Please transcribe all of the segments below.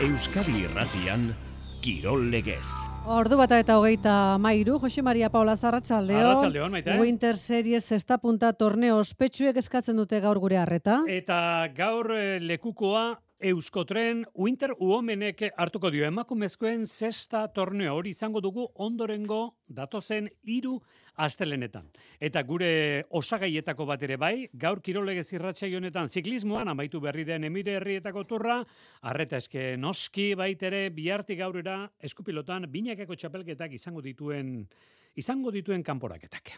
Euskadi Irratian Kirol Legez. Ordu bata eta hogeita mairu, Jose Maria Paula Zarratxaldeo. Arratsaldeon, maite. Winter Series zesta punta torneo ospetsuek eskatzen dute gaur gure harreta. Eta gaur eh, lekukoa Euskotren Winter Uomenek hartuko dio emakumezkoen zesta torneo hori izango dugu ondorengo datozen hiru astelenetan. Eta gure osagaietako bat ere bai, gaur kirolege zirratxai honetan ziklismoan amaitu berri den emire herrietako turra, arreta eske noski baitere bihartik gaurera eskupilotan binakeko txapelketak izango dituen izango dituen kanporaketak.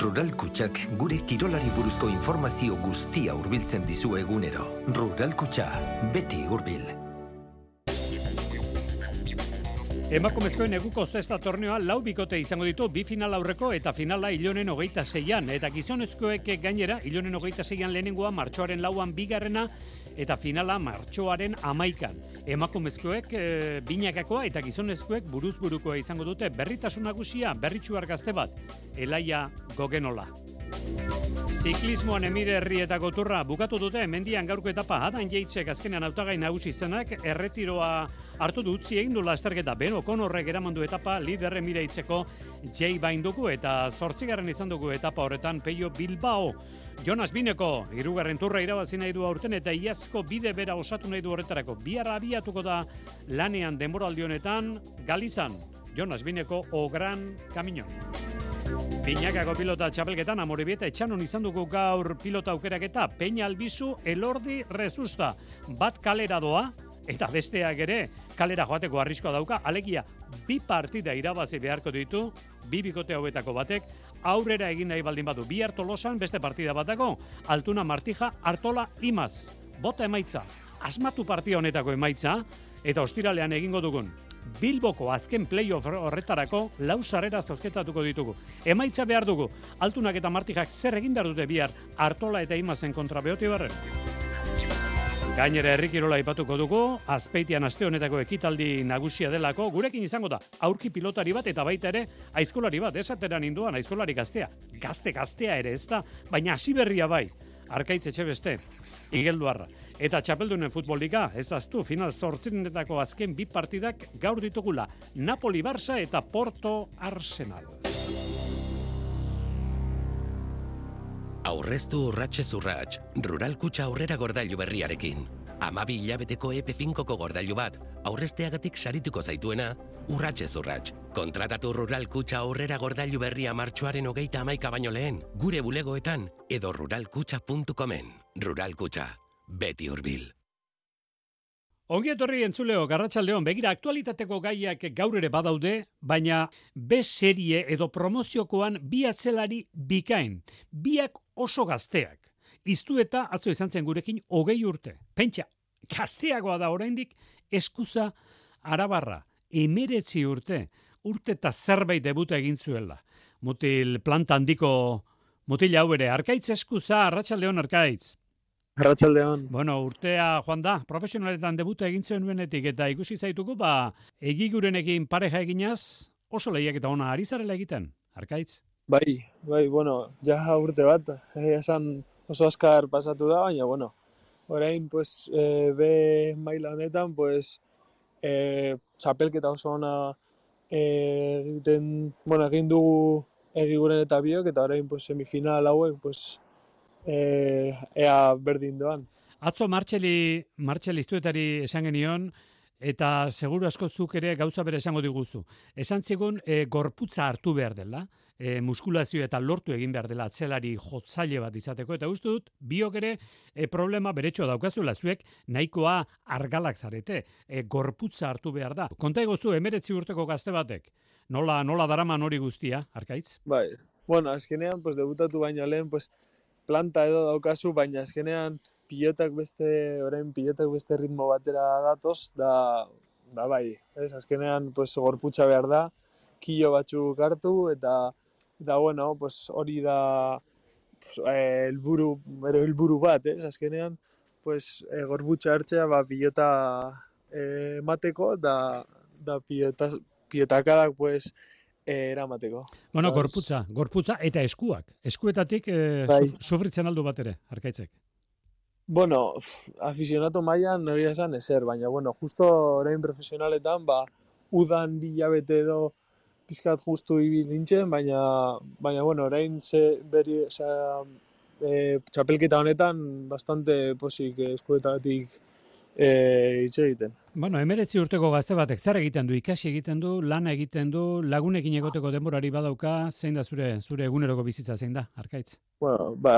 Rural Kutxak gure kirolari buruzko informazio guztia hurbiltzen dizu egunero. Rural Kutxa, beti hurbil. Emakumezkoen eguko zesta torneoa lau bikote izango ditu bi final aurreko eta finala ilonen hogeita zeian. Eta gizonezkoek gainera ilonen hogeita zeian lehenengoa martxoaren lauan bigarrena eta finala martxoaren amaikan. Emakumezkoek e, binakakoa eta gizonezkoek buruz burukoa izango dute berritasun nagusia berritxuar gazte bat, Elaia Gogenola. Ziklismoan emire herrietako turra bukatu dute mendian gaurko etapa adan jeitzek azkenean autagai nagusi zenak erretiroa hartu du utzi egin du lasterketa Beno Konorrek eramandu etapa lider emire hitzeko Jay Bainduku eta zortzigarren izan dugu etapa horretan Peio Bilbao Jonas Bineko, irugarren turra irabazi nahi du aurten eta iazko bide bera osatu nahi du horretarako. Biarra abiatuko da lanean denboraldi honetan, Galizan, Jonas Bineko, o Gran Camino. Piñakako pilota txapelketan amoribieta etxanon izan dugu gaur pilota aukeraketa Peña Albizu elordi rezusta. Bat kalera doa eta besteak ere kalera joateko arriskoa dauka. Alegia bi partida irabazi beharko ditu bi bikote hauetako batek. Aurrera egin nahi baldin badu bi hartolosan beste partida batako altuna martija hartola imaz. Bota emaitza. Asmatu partida honetako emaitza. Eta ostiralean egingo dugun Bilboko azken playoff horretarako lau sarrera zozketatuko ditugu. Emaitza behar dugu, altunak eta martijak zer egin behar dute bihar, hartola eta imazen kontra behoti barren. Gainera herrikirola ipatuko dugu, azpeitian aste honetako ekitaldi nagusia delako, gurekin izango da, aurki pilotari bat eta baita ere, aizkolari bat, esateran induan, aizkolari gaztea. Gazte gaztea ere ez da, baina hasi berria bai, arkaitz etxe beste, igelduarra. Eta txapeldunen futbolika, ez aztu, final zortzinetako azken bi partidak gaur ditugula, Napoli Barça eta Porto Arsenal. Aurreztu urratxe zurratx, rural kutsa aurrera gordailu berriarekin. Amabi hilabeteko EP5ko gordailu bat, aurrezteagatik sarituko zaituena, urratxe zurratx. Kontratatu rural kutsa aurrera gordailu berria martxoaren hogeita amaika baino lehen, gure bulegoetan edo ruralkutsa.comen. Rural kutsa, beti hurbil. Ongi etorri entzuleo, garratxaldeon, begira aktualitateko gaiak gaur ere badaude, baina B serie edo promoziokoan bi atzelari bikain, biak oso gazteak. Iztu eta atzo izan zen gurekin hogei urte. Pentsa, gazteagoa da oraindik eskuza arabarra, emeretzi urte, urte eta zerbait debuta egin zuela. Mutil planta handiko mutil hau ere, arkaitz eskuza, arratsaldeon arkaitz. Arratxaldeon. Bueno, urtea joan da, profesionaletan debuta egin zuen nuenetik eta ikusi zaituko, ba, egigurenekin pareja eginaz, oso lehiak eta ona ari zarela egiten, arkaitz? Bai, bai, bueno, ja urte bat, eh, esan oso askar pasatu da, baina, bueno, orain, pues, e, be maila honetan, pues, e, txapelketa oso ona eh, egiten, bueno, egin dugu egiguren eta biok, eta orain, pues, semifinal hauek, pues, e, ea berdin doan. Atzo Martxeli, Martxeli iztuetari esan genion, eta seguru asko zuk ere gauza bere esango diguzu. Esan zigun e, gorputza hartu behar dela, e, muskulazio eta lortu egin behar dela atzelari jotzaile bat izateko, eta uste dut, biok ere e, problema beretxo daukazula zuek nahikoa argalak zarete, e, gorputza hartu behar da. Konta egozu, emeretzi urteko gazte batek, nola, nola daraman hori guztia, arkaitz? Bai, bueno, azkenean, pues, debutatu baino lehen, pues, planta edo daukazu, baina azkenean pilotak beste, orain pilotak beste ritmo batera datoz, da, da bai, ez, azkenean pues, gorputza behar da, kilo batzuk hartu, eta, eta bueno, pues, hori da pues, eh, elburu, ero elburu bat, ez, azkenean, pues, e, gorputza hartzea, ba, pilota e, emateko, da, da pilota, pilotakadak, pues, eh, eramateko. Bueno, Bai. gorputza, gorputza eta eskuak. Eskuetatik eh, Bai. suf- sufritzen aldu bat ere, arkaitzek. Bueno, aficionato mailan egia esan ezer, baina bueno, justo orain profesionaletan, ba, udan bilabete edo pizkat justu ibil nintzen, baina, baina bueno, orain ze beri, osea, e, txapelketa honetan bastante posik eskuetatik e, hitz egiten. Bueno, emeretzi urteko gazte batek zer egiten du, ikasi egiten du, lana egiten du, lagunekin egoteko denborari badauka, zein da zure zure eguneroko bizitza zein da, arkaitz? Bueno, ba,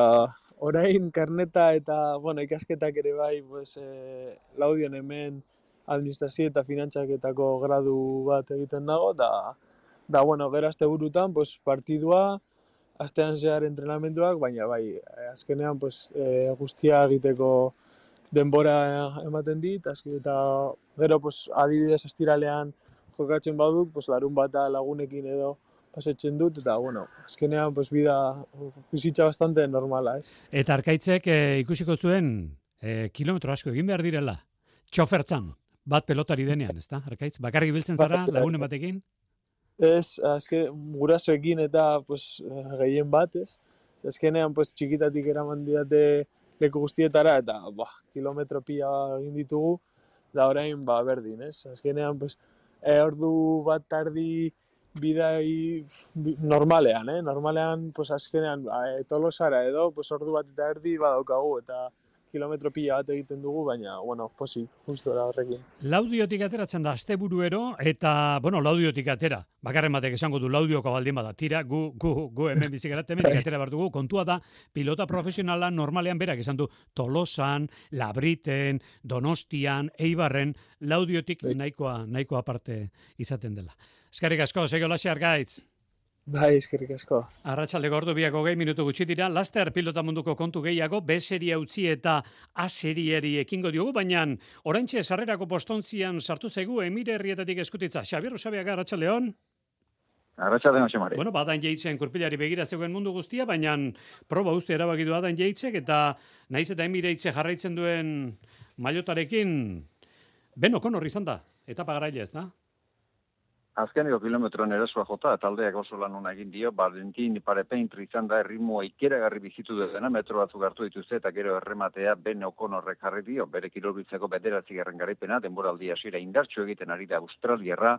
orain karneta eta, bueno, ikasketak ere bai, pues, e, laudion hemen administrazio eta finantzaketako gradu bat egiten dago, da, da bueno, gero aste burutan, pues, partidua, astean zehar entrenamenduak, baina bai, eh, azkenean pues, e, guztia egiteko denbora ematen dit, azke, eta gero pues, adibidez estiralean jokatzen badut, pues, larun bata lagunekin edo pasetzen dut, eta bueno, azkenean pues, bida bizitza bastante normala, ez? Eta arkaitzek e, ikusiko zuen e, kilometro asko egin behar direla, txofertzan, bat pelotari denean, ezta? Arkaitz, bakarrik biltzen zara, lagunen batekin? Ez, azke, gurasoekin eta pues, gehien bat, ez? Azkenean, pues, txikitatik eraman diate leku guztietara, eta, bah, kilometro pila egin ditugu, da orain, ba, berdin, ez? Azkenean, pues, e, ordu bat tardi bidai normalean, eh? Normalean, pues, azkenean, ba, e, tolosara edo, pues, ordu bat eta erdi badaukagu, eta kilometro bat egiten dugu, baina, bueno, posi, justu da horrekin. Laudiotik ateratzen da asteburuero eta, bueno, laudiotik atera. Bakarren batek esango du laudioko baldin bada. Tira, gu, gu, gu hemen bizikarat hemen atera behar dugu. Kontua da, pilota profesionala normalean berak esan du Tolosan, Labriten, Donostian, Eibarren, laudiotik bai. nahikoa, nahikoa parte izaten dela. Eskarrik asko, sego lasi argaitz. Bai, eskerrik asko. Arratxalde gordo biako gehi minutu gutxi dira, laster pilota munduko kontu gehiago, B seria utzi eta A seriari ekingo diogu, baina oraintxe sarrerako postontzian sartu zaigu emire herrietatik eskutitza. Xabier Usabiaga, Arratxaldeon? Arratxaldeon, Xamari. Bueno, badan jeitzen kurpilari begira zegoen mundu guztia, baina proba uste erabaki du adan jeitzek, eta naiz eta emire hitze jarraitzen duen mailotarekin, beno konor izan da, etapa garaile ez da? Azkeneko kilometroen erasua jota, taldeak oso lan hona egin dio, Valentin Parepeintri izan da erritmoa ikeragarri bizitu dena, metro batzuk hartu dituzte, eta gero errematea Ben Okonorrek jarri dio, bere kirolbitzeko bederatzi garren garaipena, denboraldi hasiera indartxo egiten ari da Australiarra,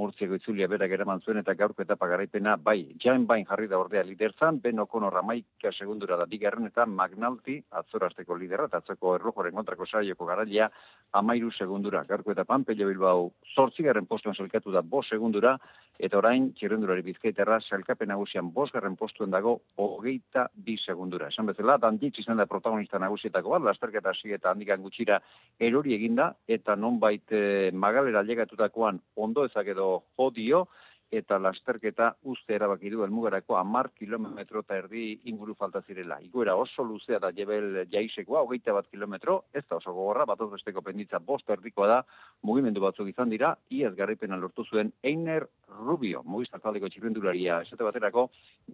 Murtziako itzulia berak eraman zuen eta gaurko etapa garaipena bai, jain bain jarri da ordea liderzan, Ben O'Connor amaika segundura da bigarren eta Magnalti atzorasteko lidera eta atzoko errojoren kontrako saioko garaia amairu segundura. Gaurko etapan Pello Bilbao zortzigaren postuan zelkatu da bo segundura eta orain txirrendurari bizkaiterra zelkapen nagusian bosgarren postuen dago hogeita bi segundura. Esan bezala, danditz izan da protagonista nagusietako bat, lasterketa hasi eta handikan gutxira erori eginda eta nonbait eh, magalera legatutakoan ondo ezak edo edo jodio, eta lasterketa uste erabaki du elmugarako amar kilometro eta erdi inguru falta zirela. Iguera oso luzea da jebel jaisekoa, hogeita bat kilometro, ez da oso gogorra, bat besteko penditza bost erdikoa da, mugimendu batzuk izan dira, iaz garripena lortu zuen Einer Rubio, mugista taldeko txirrendularia esate baterako,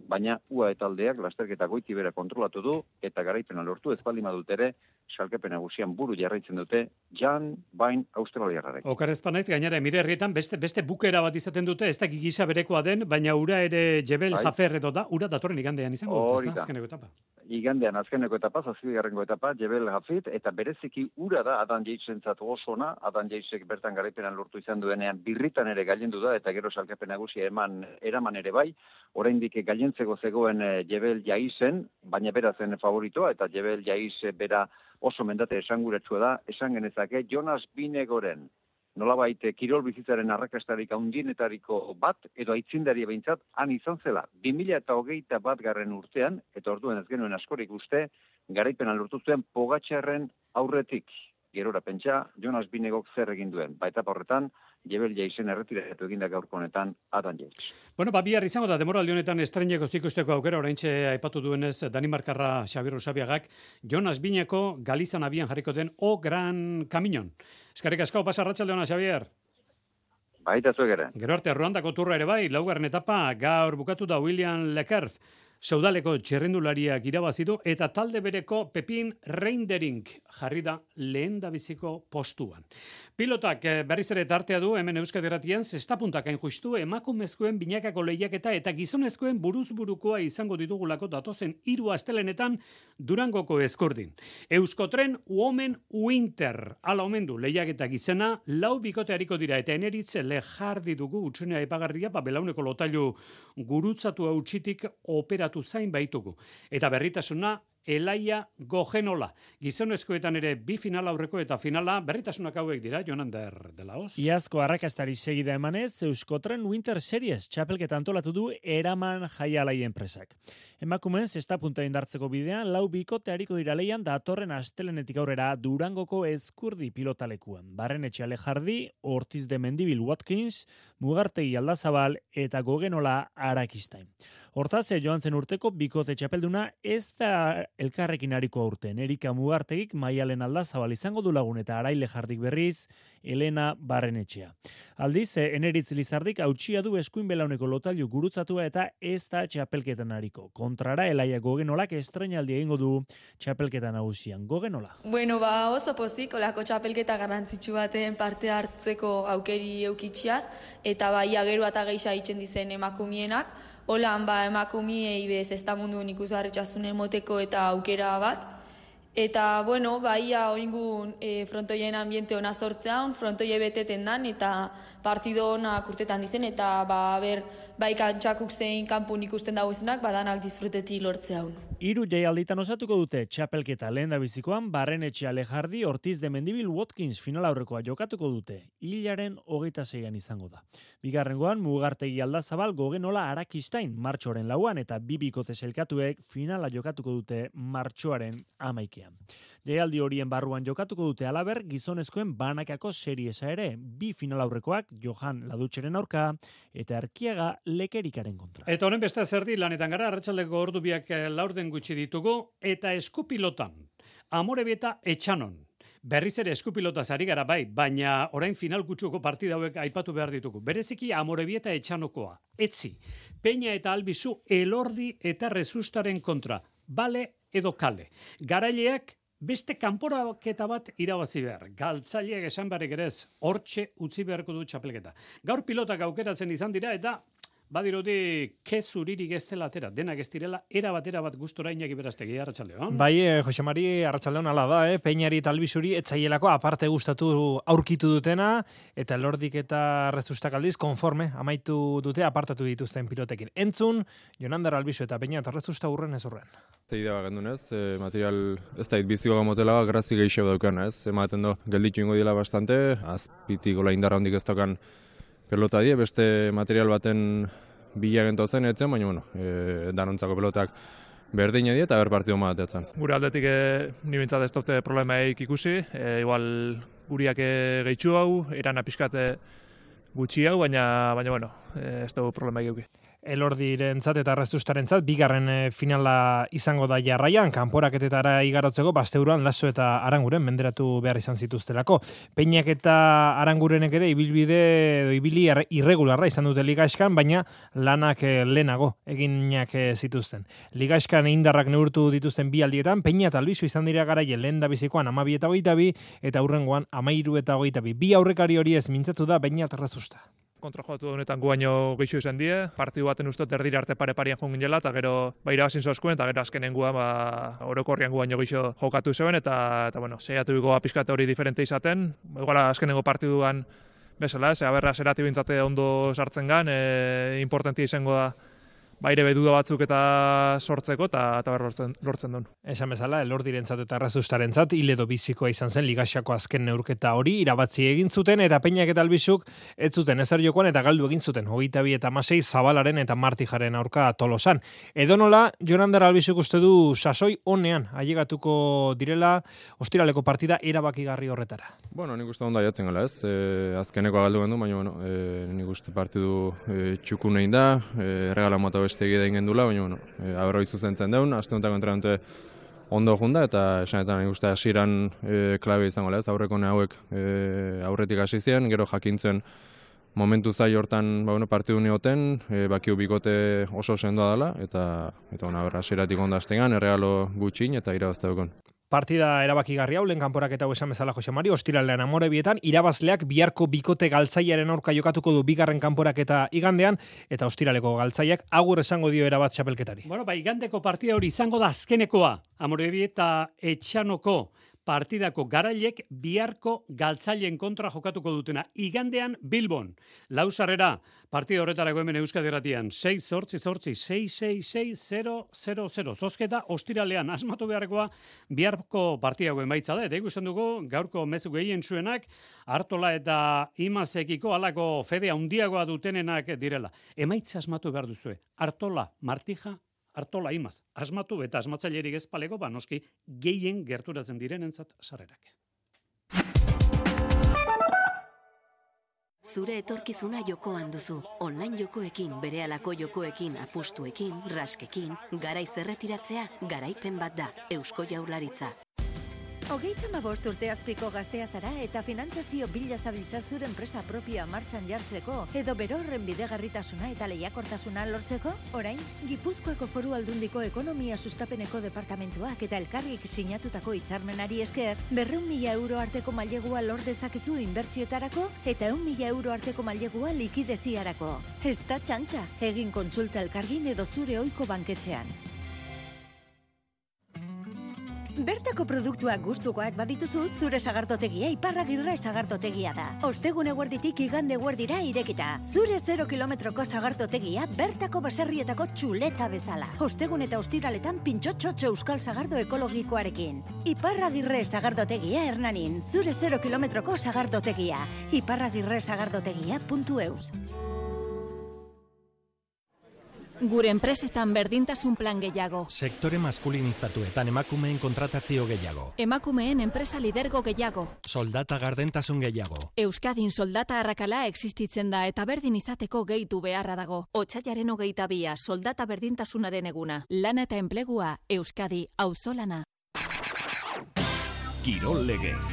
baina ua eta aldeak lasterketa goiti bera kontrolatu du, eta garaipena lortu ez baldin badut ere, salkepen nagusian buru jarraitzen dute Jan Bain Australiarrarek. Okar ezpanaiz, gainera, emire herrietan beste, beste bukera bat izaten dute, ez da gisa berekoa den, baina ura ere Jebel bai. Jafer edo da, ura datorren igandean izango dut, ez da, azkeneko etapa. Igandean azkeneko etapa, zazpigarrengo etapa, Jebel Jafit, eta bereziki ura da Adan Jeitzen zatu osona, Adan Jeitzek bertan garaipenan lortu izan duenean, birritan ere gailendu da, eta gero salkepen nagusia eman, eraman ere bai, oraindik gailentzeko zegoen eh, Jebel Jaizen, baina bera zen favoritoa, eta Jebel Jaiz bera oso mendate esanguretsua da, esan genezake Jonas Binegoren, nolabait eh, kirol bizitzaren arrakastarik handienetariko bat, edo aitzindari behintzat, han izan zela, 2000 eta hogeita bat garren urtean, eta orduen ez genuen askorik uste, garaipena lortu zuen pogatxarren aurretik. Gerora pentsa, Jonas Binegok zer egin duen. Baita horretan, Jebel Jaisen erretiratu eginda gaurko honetan Adan Jaiz. Bueno, ba bihar izango da demoraldi honetan estreneko zikusteko aukera oraintxe aipatu duenez Danimarkarra Xabier Rosabiagak Jonas Bineko Galizan abian jarriko den O Gran Caminon. Eskarrik asko pasa arratsalde ona Xabier. Baita zuek ere. Gero arte Ruandako turra ere bai, laugarren etapa gaur bukatu da William Lekerf. Saudaleko txerrendulariak irabazidu eta talde bereko Pepin Reindering jarri da lehen da biziko postuan. Pilotak eh, berriz ere tartea du hemen Euskadi Erratian zestapuntak hain justu emakumezkoen binakako lehiaketa eta gizonezkoen buruzburukoa izango ditugulako datozen hiru astelenetan Durangoko eskordin. Euskotren Women Winter ala omen du lehiaketa gizena lau bikote hariko dira eta eneritze lejardi dugu utsunea epagarria ba belauneko lotailu gurutzatu hautsitik operatu zain baitugu. Eta berritasuna Elaia Gogenola. Gizonezkoetan ere bi final aurreko eta finala berritasunak hauek dira, Jonander de la Oz. Iazko arrakastari segida emanez, Euskotren Winter Series txapelketa antolatu du eraman jaialai enpresak. Emakumeen zesta punta indartzeko bidean, lau bikote hariko dira leian datorren astelenetik aurrera Durangoko ezkurdi pilotalekuan. Barren etxe jardi, Ortiz de Mendibil Watkins, Mugartegi Aldazabal eta Gogenola Arakistain. Hortaz, joan zen urteko bikote txapelduna ez da elkarrekin hariko aurten. Erika Mugartegik maialen aldazabal izango du lagun eta araile jardik berriz, Elena Barrenetxea. Aldiz, eh, eneritz lizardik hautsia du eskuin belauneko lotailu gurutzatua eta ez da txapelketan hariko. Kontrara, Elaia Gogenolak estrenaldi egingo du txapelketan nagusian. Gogenola? Bueno, ba, oso pozik, olako txapelketa garrantzitsu baten parte hartzeko aukeri eukitxiaz, eta bai ageru eta geixa itzen dizen emakumienak, Holan, ba, emakumiei bez, ez da mundu nik emoteko eta aukera bat. Eta, bueno, baia oingun e, frontoien ambiente ona sortzea, frontoie beteten dan, eta partido ona kurtetan dizen, eta, ba, ber, bai kantxakuk zein kanpun ikusten dagoezenak, badanak disfruteti lortzea hon. Iru jaialditan osatuko dute txapelketa lehen bizikoan, barren etxe alejardi Ortiz de Mendibil Watkins final aurrekoa jokatuko dute. Hilaren hogeita zeian izango da. Bigarrengoan, mugartegi aldazabal gogenola arakistain martxoaren lauan eta bibikote selkatuek finala jokatuko dute martxoaren amaikean. Jaialdi horien barruan jokatuko dute alaber gizonezkoen banakako seriesa ere. Bi final aurrekoak Johan Ladutxeren aurka eta Erkiaga lekerikaren kontra. Eta honen beste zerdi lanetan gara, arratsaldeko ordu biak eh, laurden gutxi ditugu, eta eskupilotan, amore beta etxanon. Berriz ere eskupilota zari gara bai, baina orain final gutxuko partida hauek aipatu behar ditugu. Bereziki amorebieta etxanokoa. Etzi, peña eta albizu elordi eta rezustaren kontra. Bale edo kale. Garaileak beste kanporaketa bat irabazi behar. Galtzaileak esan barrik ere ez, hortxe utzi beharko du txapelketa. Gaur pilotak aukeratzen izan dira eta Badirudi, kezuririk ez dela atera, denak ez direla, era batera bat gustora inaki beraztegi, Arratxaldeon. Bai, eh, Jose Mari, Arratxaldeon ala da, eh? Peñari eta Albizuri etzaielako aparte gustatu aurkitu dutena, eta lordik eta rezustak aldiz, konforme, amaitu dute apartatu dituzten pilotekin. Entzun, Jonander Albizu eta Peña eta rezusta urren ez urren. Zeidea bagendun ez, e, material ez da biziko gamotela, grazi gehiago daukan ez, ematen do, gelditu ingo dila bastante, azpitik gola indarra hondik ez daukan pelota die, beste material baten bila gento zen etzen, baina bueno, e, danontzako pelotak berdin die eta ber partidu matetzen. Gure aldetik e, ni bintzat ez dute problemaik ikusi, e, igual guriak e, gehitxu hau, eran apiskate gutxi hau, baina, baina bueno, e, ez dugu problemaik euki elordiren zat eta rezustaren zat, bigarren eh, finala izango da jarraian, kanporaketetara igarotzeko, basteuruan laso eta aranguren menderatu behar izan zituztelako. Peinak eta arangurenek ere ibilbide edo ibili irregularra izan dute ligaiskan, baina lanak eh, lehenago eginak eh, zituzten. Ligaiskan indarrak neurtu dituzten bi aldietan, peina eta albizu izan dira garaien lehen da bizikoan amabi eta hogeita bi, eta hurrengoan amairu eta hogeita bi. Bi aurrekari hori ez mintzatu da, baina eta rezusta kontra joatu honetan guaino gehiago izan die, partidu baten uste erdira arte pare parian jongin jela, eta gero ba irabazin zozkuen, eta gero azkenen guan, ba, orokorrian guaino gehiago jokatu zeben, eta, eta bueno, zeiatu bigo apiskate hori diferente izaten, iguala azkenengo partiduan bezala, ze aberra zerati bintzate ondo sartzen gan, e, importantia izango da, baire beduda batzuk eta sortzeko eta eta lortzen, lortzen duen. Esan bezala, elordirentzat eta razustaren hile edo bizikoa izan zen ligaxako azken neurketa hori, irabatzi egin zuten eta peinak eta albizuk ez zuten ezer jokoan eta galdu egin zuten, hogeita bi eta masei zabalaren eta martijaren aurka tolosan. Edo nola, Jonander albizuk uste du sasoi honean, ailegatuko direla, ostiraleko partida erabakigarri horretara. Bueno, nik uste onda jatzen gala ez, e, azkeneko galdu gendu, baina bueno, e, nik uste partidu e, txukunein da, e, regala mota beste egide egin dula, baina, bueno, e, aberro izuzen zen deun, aste honetan ondo junda, eta esanetan ikuste hasiran e, klabe izango lez, aurreko hauek e, aurretik hasi ziren, gero jakintzen momentu zai hortan ba, bueno, partidu nioten, e, bakiu bikote oso sendoa dela, eta, eta ona, berra, seratik ondaztengan, errealo gutxin, eta irabazte dukon. Partida erabakigarri hau, lehen kanporak eta esan bezala Jose Mari, ostiralean amore bietan, irabazleak biharko bikote galtzaiaren aurka jokatuko du bigarren kanporak eta igandean, eta ostiraleko galtzaiak agur esango dio erabat txapelketari. Bueno, ba, igandeko partida hori izango da azkenekoa, amore eta etxanoko partidako garailek biharko galtzaileen kontra jokatuko dutena. Igandean Bilbon, lausarrera, partida horretarako hemen Euskadi Erratian, 6 sortzi sortzi, 6 6 Zozketa, ostiralean, asmatu beharrekoa, biharko partidako emaitza da, eta ikusten dugu, gaurko mezu gehien zuenak, hartola eta imazekiko alako fede handiagoa dutenenak direla. Emaitza asmatu behar duzue, hartola, martija, Artola imaz, asmatu eta asmatzailerik ez palego, ba noski gehien gerturatzen direnentzat sarrerak. Zure etorkizuna jokoan duzu. Online jokoekin, berehalako jokoekin, apustuekin, raskekin, garai zerretiratzea, garaipen bat da. Eusko Jaurlaritza. Hogeita ma bost urte azpiko gaztea zara eta finantzazio bila zabiltza zure enpresa propioa martxan jartzeko edo berorren bidegarritasuna eta lehiakortasuna lortzeko? Orain, Gipuzkoako foru aldundiko ekonomia sustapeneko departamentuak eta elkarrik sinatutako hitzarmenari esker, berreun mila euro arteko mailegua lor dezakezu inbertsioetarako eta eun mila euro arteko mailegua likideziarako. Ez da txantxa, egin kontsulta elkargin edo zure oiko banketxean. Bertako produktuak gustukoak badituzu, zure sagartotegia iparragirre sagartotegia da. Ostegun eguerditik igande eguerdira irekita. Zure 0 kilometroko sagartotegia bertako baserrietako txuleta bezala. Ostegun eta ostiraletan pintxotxotxo euskal sagardo ekologikoarekin. Iparragirre sagardotegia hernanin. Zure 0 kilometroko sagardotegia. Iparragirre sagardotegia.eus. Gure enpresetan berdintasun plan gehiago. Sektore maskulinizatuetan emakumeen kontratazio gehiago. Emakumeen enpresa lidergo gehiago. Soldata gardentasun gehiago. Euskadin soldata arrakala existitzen da eta berdin izateko gehitu beharra dago. Otsaiaren hogeita bia, soldata berdintasunaren eguna. Lana eta enplegua, Euskadi, auzolana. Kirol legez.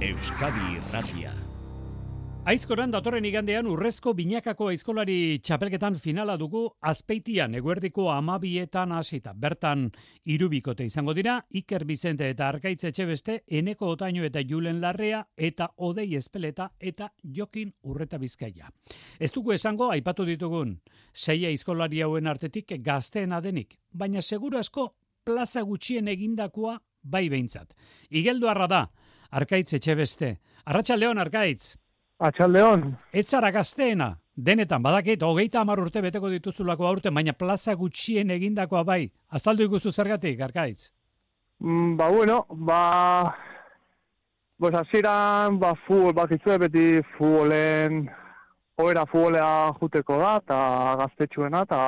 Euskadi irratia. Aizkoran datorren igandean urrezko binakako aizkolari txapelketan finala dugu azpeitian eguerdiko amabietan hasita. Bertan irubikote izango dira, Iker Bizente eta Arkaitze Etxebeste, Eneko Otaino eta Julen Larrea eta Odei Espeleta eta Jokin Urreta Bizkaia. Ez dugu esango aipatu ditugun, sei aizkolari hauen artetik gazteen adenik, baina seguru asko plaza gutxien egindakoa bai behintzat. Igeldu arra da, Arkaitze Etxebeste. Arratxa Leon Arkaitz. Atxaldeon. Etzara gazteena, denetan, badakit, hogeita amar urte beteko dituzulako aurte, baina plaza gutxien egindakoa bai. Azaldu ikuzu zergatik, arkaitz? Mm, ba, bueno, ba... Pues aziran, ba, futbol, bakitzu beti futbolen, oera futbolea juteko da, eta gaztetxuena, eta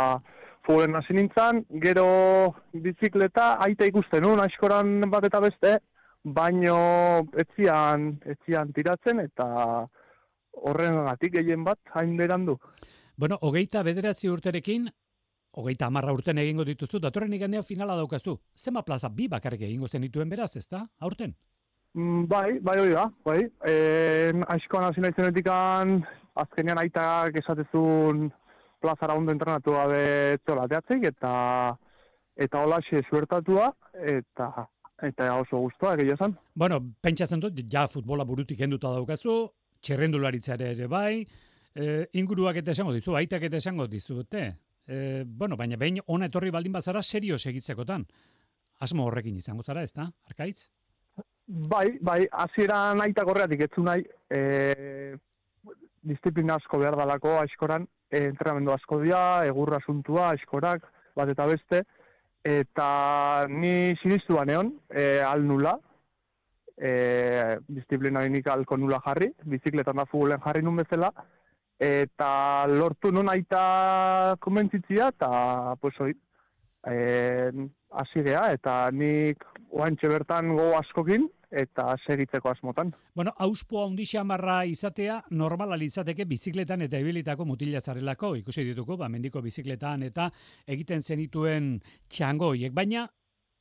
futbolen hasi nintzen, gero bizikleta, aita ikusten nun, askoran bat eta beste, baino etzian, etzian tiratzen, eta horrengatik gehien bat hain berandu. Bueno, hogeita bederatzi urterekin, hogeita amarra urten egingo dituzu, datorren iganea finala daukazu. Zema plaza bi bakarrik egingo zen dituen beraz, ezta? Aurten? Mm, bai, bai hori da, bai. E, aizkoan hasi nahi zenetik azkenean aitak esatezun plazara ondo entrenatu gabe teatzik, eta eta hola xe suertatua, eta eta oso guztua, egia zen. Bueno, pentsatzen dut, ja futbola burutik enduta daukazu, txerrendularitzare ere bai, e, inguruak eta esango dizu, aitak eta esango dizute. E, bueno, baina behin ona etorri baldin bazara serio segitzekotan. Asmo horrekin izango zara, ez da, arkaitz? Bai, bai, hasiera aitak horreatik etzu nahi, e, disiplina asko behar dalako askoran, e, entrenamendu asko dira, egurra asuntua, askorak, bat eta beste, eta ni sinistu baneon, e, al nula, e, disiplina horinik alko nula jarri, bizikletan da futbolen jarri nun bezala, eta lortu nun aita komentzitzia, eta pues hoi, e, azigea, eta nik oantxe bertan go askokin, eta segitzeko asmotan. Bueno, auspoa undixa marra izatea, normala litzateke bizikletan eta ebilitako mutila zarelako, ikusi dituko, ba, mendiko bizikletan eta egiten zenituen txangoiek, baina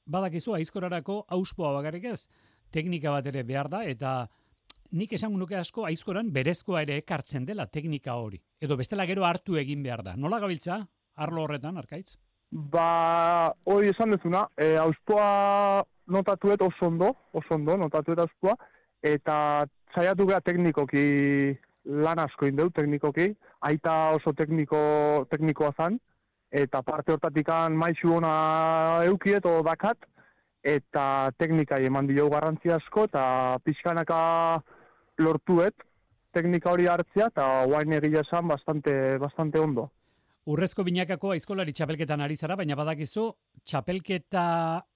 badakizu aizkorarako auspoa bakarrik ez, teknika bat ere behar da, eta nik esan nuke asko aizkoran berezkoa ere ekartzen dela teknika hori. Edo bestela gero hartu egin behar da. Nola gabiltza, arlo horretan, arkaitz? Ba, hori esan dezuna, e, auspoa notatuet oso ondo, oso ondo, notatuet auspoa, eta saiatu gara teknikoki lan asko indeu, teknikoki, aita oso tekniko, teknikoa zan, eta parte hortatikan maizu ona eukiet o dakat, eta teknikai eman dio garrantzia asko, eta pixkanaka lortuet teknika hori hartzea, eta guain egia esan bastante, bastante ondo. Urrezko binakako aizkolari txapelketan ari zara, baina badakizu txapelketa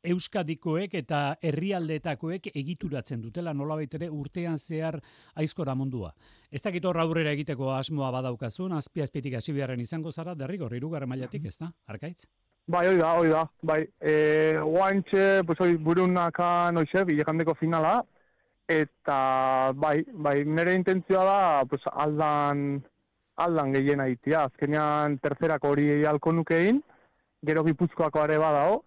euskadikoek eta herrialdetakoek egituratzen dutela nola ere urtean zehar aizkora mundua. Ez dakit horra aurrera egiteko asmoa badaukazun, azpi azpitik hasi izango zara, derrigor, irugarren mailatik, ez da, arkaitz? Bai, hoi da, hoi da, bai. E, Oantxe, pues, oi, burunaka noixe, bilekandeko finala, eta bai, bai, nire intentzioa da, pues, aldan, aldan gehien aitia. Azkenean tercerako hori alko nukein, gero gipuzkoako are badao,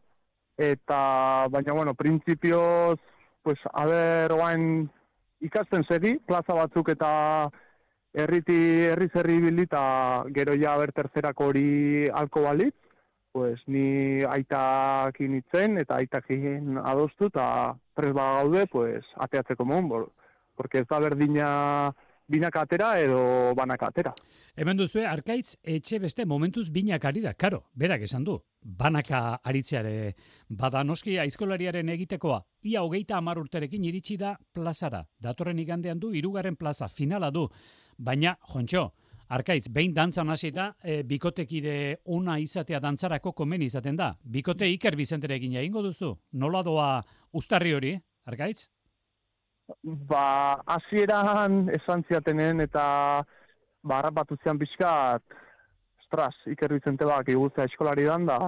eta baina, bueno, prinsipioz, pues, haber oain ikasten segi, plaza batzuk eta herriti herri zerri bilita gero ja haber tercerako hori alko balitz, pues, ni aitakin itzen eta aitakin adostu eta tres gaude, pues, ateatzeko mon, porque ez da berdina binak atera edo banak atera. Hemen duzu, arkaitz, etxe beste momentuz binak ari da, karo, berak esan du, banaka aritzeare bada noski aizkolariaren egitekoa, ia hogeita amar urterekin iritsi da plazara, datorren igandean du, irugarren plaza, finala du, baina, jontxo, Arkaitz, behin dantzan hasita, e, bikotekide ona izatea dantzarako komen izaten da. Bikote Iker Bizentere egin egingo duzu. Nola doa ustarri hori, Arkaitz? Ba, hasieran esan ziatenen eta barra bat utzian pixkat, stras, Iker Bizente bak iguzea eskolari dan, da,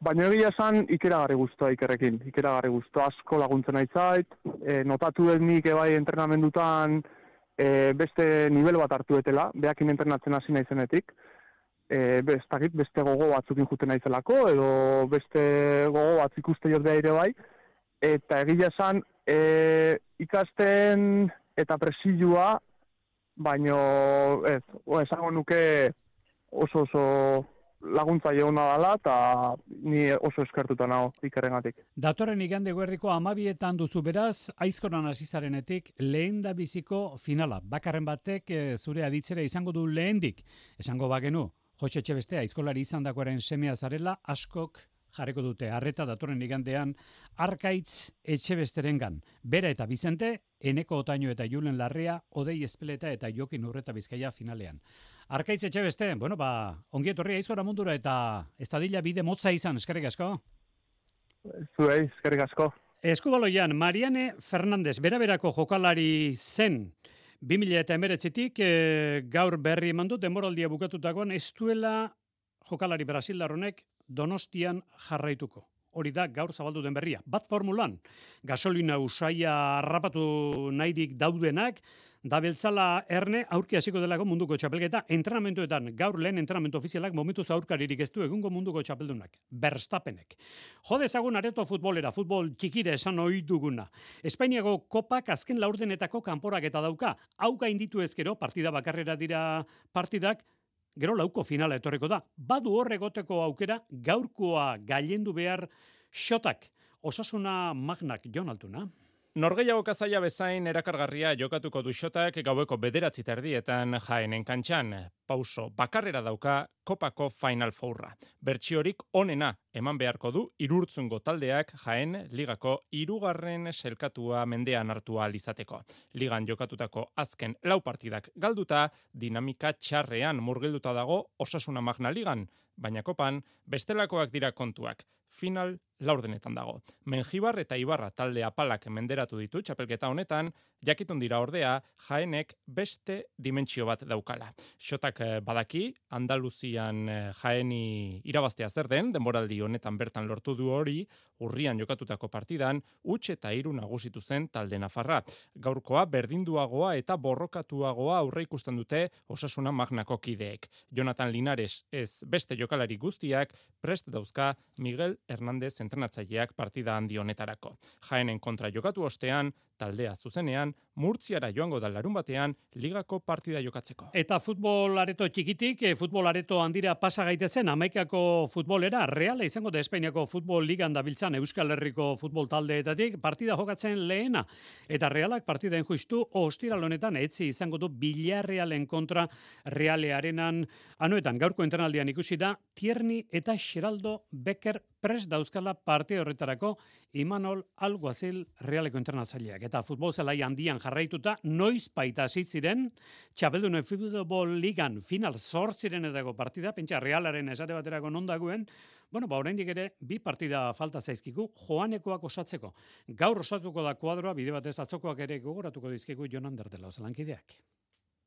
baina egia esan ikeragarri guztua Ikerrekin, ikeragarri guztua asko laguntzen aitzait, e, notatu ez nik ebai entrenamendutan e, beste nivel bat hartu etela, behakin entrenatzen hasi naizenetik, e, bestakit, beste gogo batzukin juten naizelako, edo beste gogo bat ikuste jot ere bai, eta egia esan, e, ikasten eta presilua, baino ez, esango nuke oso oso laguntza ona dela eta ni oso eskertuta nago ikerrengatik. Datorren igande guerdiko amabietan duzu beraz, aizkoran azizarenetik lehen da biziko finala. Bakarren batek e, zure aditzera izango du lehendik. Esango bagenu, Jose Txebeste aizkolari izan dagoaren semea zarela, askok jarreko dute arreta datorren igandean arkaitz etxe besterengan. Bera eta Bizente, eneko otaino eta julen larrea, odei espeleta eta jokin urreta bizkaia finalean. Arkaitz etxe beste, bueno, ba, ongiet horria izkora mundura eta estadila bide motza izan, eskerrik asko? Zuei, eskerrik asko. Eskubaloian, Mariane Fernandez, bera-berako jokalari zen, 2000 eta emeretzitik, e, gaur berri eman dut, demoraldia bukatutakoan, ez duela jokalari Brasildarronek Donostian jarraituko. Hori da gaur zabaldu den berria. Bat formulan, gasolina usaia harrapatu nahirik daudenak, da beltzala erne aurki hasiko delako munduko txapelketa entrenamentuetan gaur lehen entrenamentu ofizialak momentu aurkaririk ez du egungo munduko txapeldunak. Berstapenek. Jode zagun areto futbolera, futbol txikire esan ohi duguna. Espainiako kopak azken laurdenetako kanporak eta dauka. Hau gainditu ezkero, partida bakarrera dira partidak, gero lauko finala etorreko da. Badu horregoteko aukera gaurkoa gailendu behar xotak. Osasuna magnak jon altuna. Norgeiago kazaia bezain erakargarria jokatuko du xotak gaueko bederatzi terdietan jaenen kantxan. Pauso, bakarrera dauka kopako Final Fourra. Bertxiorik onena eman beharko du irurtzungo taldeak jaen ligako irugarren selkatua mendean hartua alizateko. Ligan jokatutako azken lau partidak galduta, dinamika txarrean murgilduta dago osasuna magna ligan, baina kopan bestelakoak dira kontuak. Final laurdenetan dago. Menjibar eta Ibarra talde apalak menderatu ditu txapelketa honetan, jakitun dira ordea, jaenek beste dimentsio bat daukala. Xotak eh, badaki, Andaluzian eh, jaeni irabaztea zer den, denboraldi honetan bertan lortu du hori, urrian jokatutako partidan, utx eta iru nagusitu zen talde nafarra. Gaurkoa berdinduagoa eta borrokatuagoa aurre ikusten dute osasuna magnako kideek. Jonathan Linares ez beste jokalari guztiak, prest dauzka Miguel Hernández entrenatzaileak partida handi honetarako. Jaenen kontra jokatu ostean, taldea zuzenean, Murtziara joango da larun batean, ligako partida jokatzeko. Eta futbol areto txikitik, eh, futbol areto handira pasa gaitezen, amaikako futbolera, reala izango da Espainiako futbol ligan dabiltzan Euskal Herriko futbol taldeetatik, partida jokatzen lehena. Eta realak partida justu, ostiral honetan, etzi izango du bilarrealen kontra realearenan, anuetan, gaurko entrenaldian ikusi da, Tierni eta Xeraldo Becker pres dauzkala parte horretarako Imanol Alguazil realeko entrenatzaileak. Eta futbol zelai handian jarraituta, noiz baita ziren, txabeldun futbol ligan final zortziren edako partida, pentsa realaren esate baterako non dagoen, bueno, ba, oraindik ere, bi partida falta zaizkiku, joanekoak osatzeko. Gaur osatuko da kuadroa, bide batez atzokoak ere gogoratuko dizkiku Jonan Derdela, osalankideak.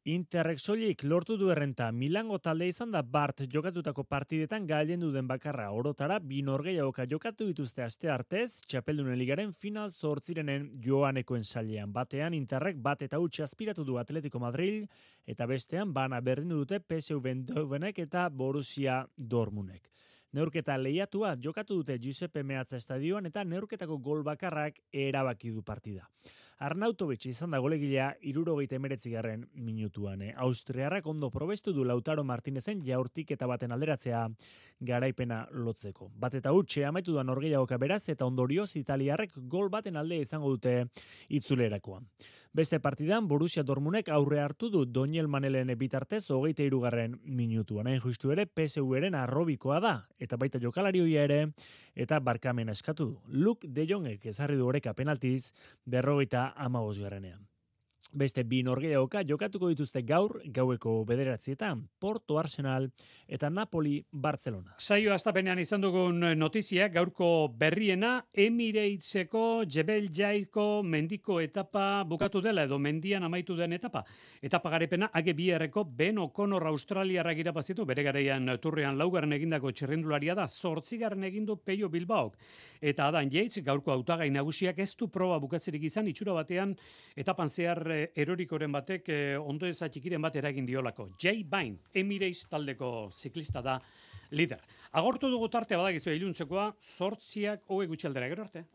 Interreg soilik lortu du errenta Milango talde izan da Bart jokatutako partidetan galen den bakarra orotara bi norgeiagoka jokatu dituzte aste artez, txapeldunen ligaren final zortzirenen joanekoen sailean. Batean Interreg bat eta utxe aspiratu du Atletico Madrid eta bestean bana berdindu dute PSV Eindhovenek eta Borussia Dortmundek. Neurketa lehiatua jokatu dute Giuseppe Meazza estadioan eta neurketako gol bakarrak erabaki du partida. Arnautovic izan da golegilea irurogeita emeretzigarren minutuan. Eh? Austriarrak ondo probestu du Lautaro Martinezen jaurtik eta baten alderatzea garaipena lotzeko. Bat eta utxe amaitu da norgeiagoka beraz eta ondorioz italiarrek gol baten alde izango dute itzulerakoan. Beste partidan Borussia Dormunek aurre hartu du Doniel Manelen bitartez hogeita irugarren minutuan. Hain justu ere PSV-eren arrobikoa da eta baita jokalari ere eta barkamen eskatu du. Luke de Jongek ezarri du oreka penaltiz berrogeita amagos garranean. Beste bi norgeaoka jokatuko dituzte gaur gaueko bederatzietan Porto Arsenal eta Napoli Barcelona. Saio astapenean izan dugun notizia gaurko berriena Emirateseko Jebel Jaiko mendiko etapa bukatu dela edo mendian amaitu den etapa. Etapa garepena age bierreko Ben O'Connor Australiara gira pazitu bere garaian turrean laugarren egindako txerrindularia da zortzigarren egindu Peio Bilbaok. Eta Adan Yates gaurko autagai nagusiak ez du proba bukatzerik izan itxura batean etapan zehar eh, erorikoren batek eh, ondo ez atxikiren bat eragin diolako. Jay Bain, Emirates taldeko ziklista da lider. Agortu dugu tartea badagizu iluntzekoa, sortziak hoge gutxaldera gero arte.